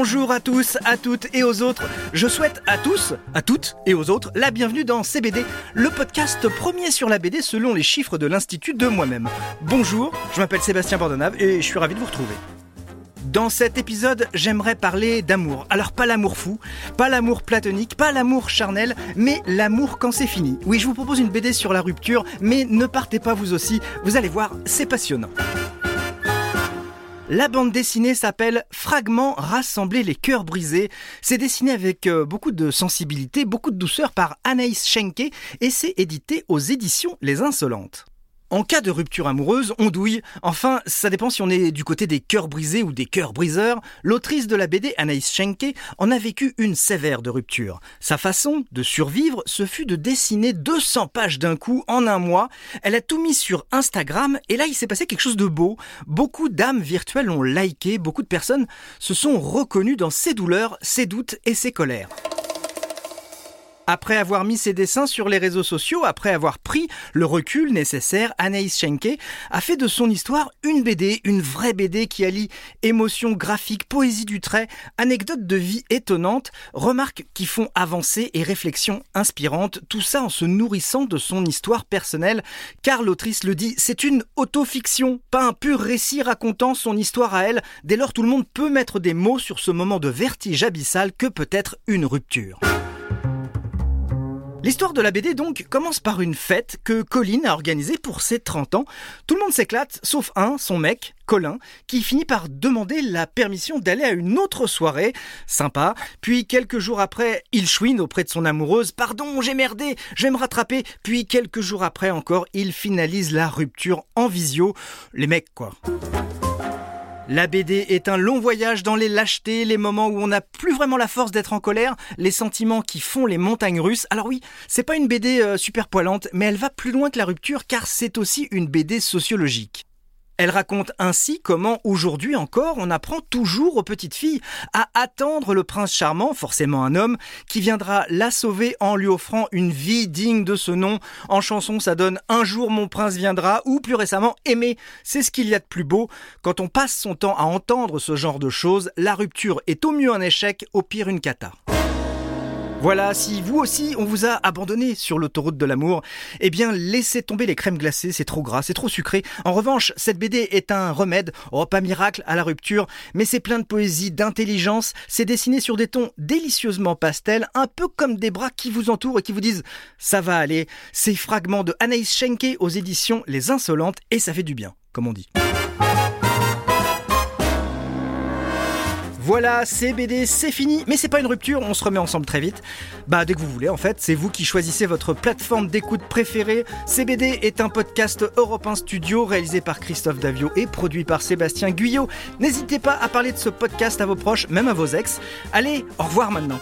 Bonjour à tous, à toutes et aux autres. Je souhaite à tous, à toutes et aux autres la bienvenue dans CBD, le podcast premier sur la BD selon les chiffres de l'Institut de moi-même. Bonjour, je m'appelle Sébastien Bordonave et je suis ravi de vous retrouver. Dans cet épisode, j'aimerais parler d'amour. Alors pas l'amour fou, pas l'amour platonique, pas l'amour charnel, mais l'amour quand c'est fini. Oui, je vous propose une BD sur la rupture, mais ne partez pas vous aussi, vous allez voir, c'est passionnant. La bande dessinée s'appelle Fragments rassembler les cœurs brisés. C'est dessiné avec euh, beaucoup de sensibilité, beaucoup de douceur par Anaïs Schenke et c'est édité aux éditions Les Insolentes. En cas de rupture amoureuse, on douille. Enfin, ça dépend si on est du côté des cœurs brisés ou des cœurs briseurs. L'autrice de la BD, Anaïs Schenke, en a vécu une sévère de rupture. Sa façon de survivre, ce fut de dessiner 200 pages d'un coup en un mois. Elle a tout mis sur Instagram et là, il s'est passé quelque chose de beau. Beaucoup d'âmes virtuelles ont liké, beaucoup de personnes se sont reconnues dans ses douleurs, ses doutes et ses colères. Après avoir mis ses dessins sur les réseaux sociaux, après avoir pris le recul nécessaire, Anaïs Schenke a fait de son histoire une BD, une vraie BD qui allie émotion graphique, poésie du trait, anecdotes de vie étonnantes, remarques qui font avancer et réflexions inspirantes, tout ça en se nourrissant de son histoire personnelle, car l'autrice le dit, c'est une autofiction, pas un pur récit racontant son histoire à elle, dès lors tout le monde peut mettre des mots sur ce moment de vertige abyssal que peut être une rupture. L'histoire de la BD donc commence par une fête que Colin a organisée pour ses 30 ans. Tout le monde s'éclate, sauf un, son mec, Colin, qui finit par demander la permission d'aller à une autre soirée. Sympa. Puis quelques jours après, il chouine auprès de son amoureuse. Pardon, j'ai merdé, je me rattraper. Puis quelques jours après encore, il finalise la rupture en visio. Les mecs, quoi. La BD est un long voyage dans les lâchetés, les moments où on n'a plus vraiment la force d'être en colère, les sentiments qui font les montagnes russes. Alors oui, c'est pas une BD euh, super poilante, mais elle va plus loin que la rupture car c'est aussi une BD sociologique. Elle raconte ainsi comment aujourd'hui encore on apprend toujours aux petites filles à attendre le prince charmant, forcément un homme, qui viendra la sauver en lui offrant une vie digne de ce nom. En chanson ça donne Un jour mon prince viendra ou plus récemment Aimer. C'est ce qu'il y a de plus beau. Quand on passe son temps à entendre ce genre de choses, la rupture est au mieux un échec, au pire une cata. Voilà, si vous aussi on vous a abandonné sur l'autoroute de l'amour, eh bien laissez tomber les crèmes glacées, c'est trop gras, c'est trop sucré. En revanche, cette BD est un remède, oh pas miracle à la rupture, mais c'est plein de poésie, d'intelligence, c'est dessiné sur des tons délicieusement pastels, un peu comme des bras qui vous entourent et qui vous disent ça va aller. Ces fragments de Anaïs Schenke aux éditions Les Insolentes et ça fait du bien, comme on dit. Voilà, c'est BD, c'est fini, mais c'est pas une rupture, on se remet ensemble très vite. Bah dès que vous voulez en fait, c'est vous qui choisissez votre plateforme d'écoute préférée. CBD est un podcast Europe 1 Studio réalisé par Christophe Davio et produit par Sébastien Guyot. N'hésitez pas à parler de ce podcast à vos proches, même à vos ex. Allez, au revoir maintenant.